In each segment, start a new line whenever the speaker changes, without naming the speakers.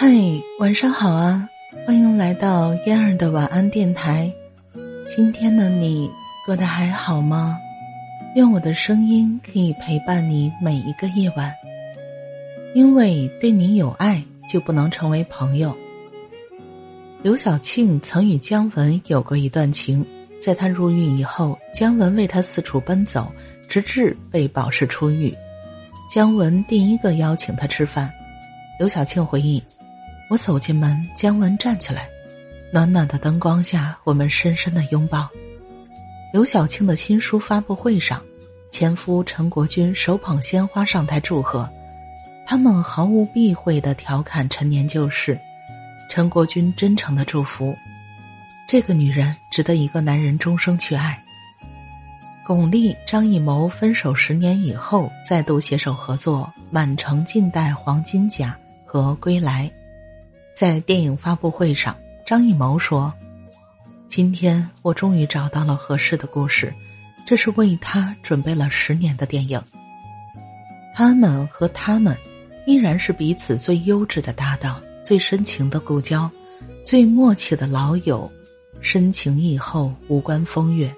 嗨，晚上好啊！欢迎来到嫣儿的晚安电台。今天的你过得还好吗？愿我的声音可以陪伴你每一个夜晚。因为对你有爱，就不能成为朋友。刘晓庆曾与姜文有过一段情，在他入狱以后，姜文为他四处奔走，直至被保释出狱。姜文第一个邀请他吃饭。刘晓庆回忆。我走进门，姜文站起来，暖暖的灯光下，我们深深的拥抱。刘晓庆的新书发布会上，前夫陈国军手捧鲜花上台祝贺，他们毫无避讳的调侃陈年旧事。陈国军真诚的祝福，这个女人值得一个男人终生去爱。巩俐、张艺谋分手十年以后，再度携手合作《满城尽带黄金甲》和《归来》。在电影发布会上，张艺谋说：“今天我终于找到了合适的故事，这是为他准备了十年的电影。他们和他们，依然是彼此最优质的搭档，最深情的故交，最默契的老友，深情以后无关风月。”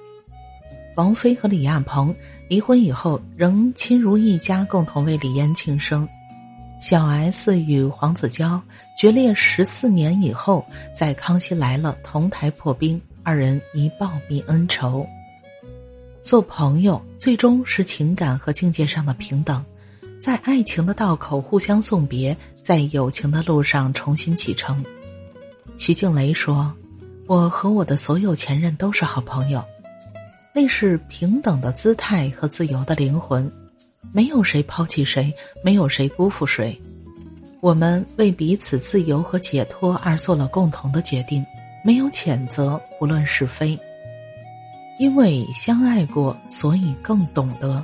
王菲和李亚鹏离婚以后，仍亲如一家，共同为李嫣庆生。小 S 与黄子佼决裂十四年以后，在《康熙来了》同台破冰，二人一报泯恩仇。做朋友最终是情感和境界上的平等，在爱情的道口互相送别，在友情的路上重新启程。徐静蕾说：“我和我的所有前任都是好朋友，那是平等的姿态和自由的灵魂。”没有谁抛弃谁，没有谁辜负谁，我们为彼此自由和解脱而做了共同的决定，没有谴责，不论是非。因为相爱过，所以更懂得，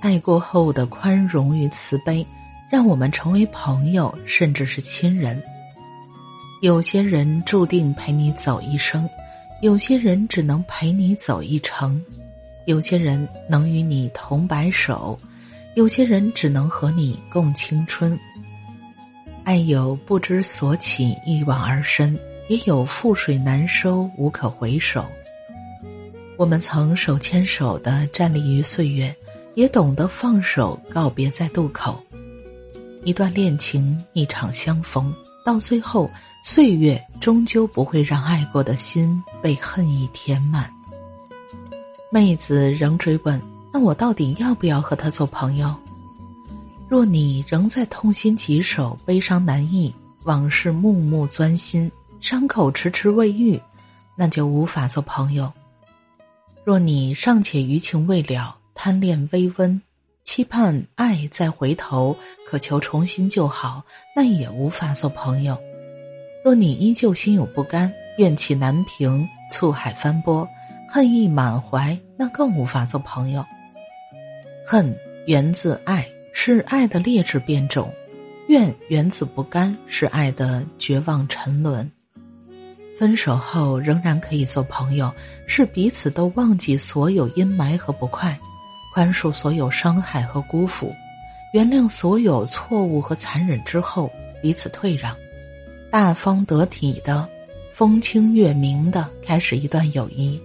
爱过后的宽容与慈悲，让我们成为朋友，甚至是亲人。有些人注定陪你走一生，有些人只能陪你走一程，有些人能与你同白首。有些人只能和你共青春，爱有不知所起，一往而深；也有覆水难收，无可回首。我们曾手牵手的站立于岁月，也懂得放手，告别在渡口。一段恋情，一场相逢，到最后，岁月终究不会让爱过的心被恨意填满。妹子仍追问。那我到底要不要和他做朋友？若你仍在痛心疾首、悲伤难抑、往事暮暮钻心、伤口迟迟未愈，那就无法做朋友。若你尚且余情未了、贪恋微温、期盼爱再回头、渴求重新就好，那也无法做朋友。若你依旧心有不甘、怨气难平、醋海翻波、恨意满怀，那更无法做朋友。恨源自爱，是爱的劣质变种；怨源自不甘，是爱的绝望沉沦。分手后仍然可以做朋友，是彼此都忘记所有阴霾和不快，宽恕所有伤害和辜负，原谅所有错误和残忍之后，彼此退让，大方得体的，风清月明的开始一段友谊。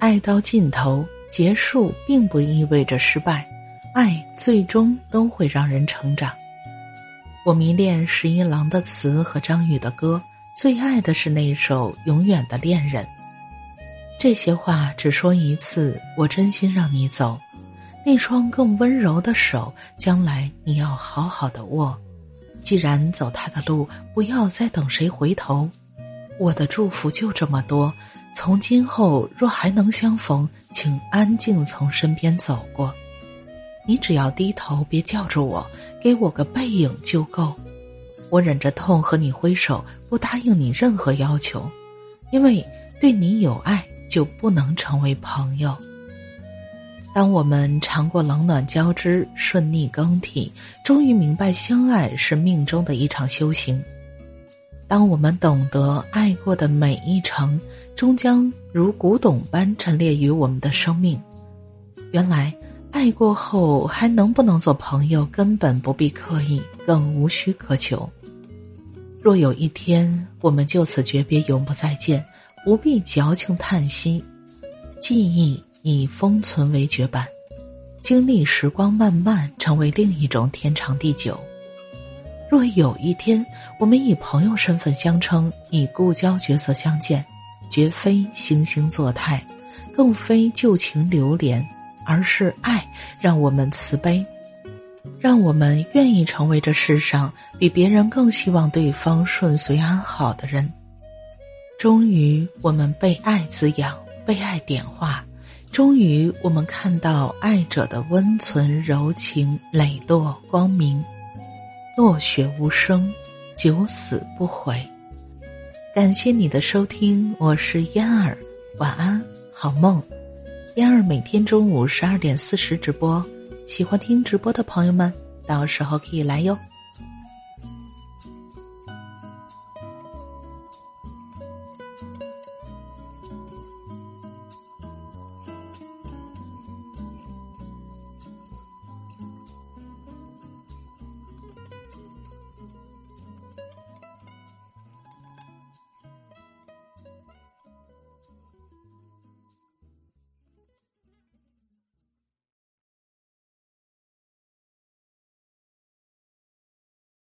爱到尽头。结束并不意味着失败，爱最终都会让人成长。我迷恋十一郎的词和张宇的歌，最爱的是那首《永远的恋人》。这些话只说一次，我真心让你走，那双更温柔的手，将来你要好好的握。既然走他的路，不要再等谁回头。我的祝福就这么多。从今后若还能相逢，请安静从身边走过。你只要低头，别叫住我，给我个背影就够。我忍着痛和你挥手，不答应你任何要求，因为对你有爱就不能成为朋友。当我们尝过冷暖交织、顺逆更替，终于明白相爱是命中的一场修行。当我们懂得爱过的每一程，终将如古董般陈列于我们的生命。原来，爱过后还能不能做朋友，根本不必刻意，更无需苛求。若有一天我们就此诀别，永不再见，不必矫情叹息，记忆以封存为绝版，经历时光漫漫，成为另一种天长地久。若有一天我们以朋友身份相称，以故交角色相见，绝非惺惺作态，更非旧情流连，而是爱让我们慈悲。让我们愿意成为这世上比别人更希望对方顺遂安好的人。终于，我们被爱滋养，被爱点化；终于，我们看到爱者的温存、柔情、磊落、光明。落雪无声，九死不悔。感谢你的收听，我是嫣儿，晚安，好梦。嫣儿每天中午十二点四十直播。喜欢听直播的朋友们，到时候可以来哟。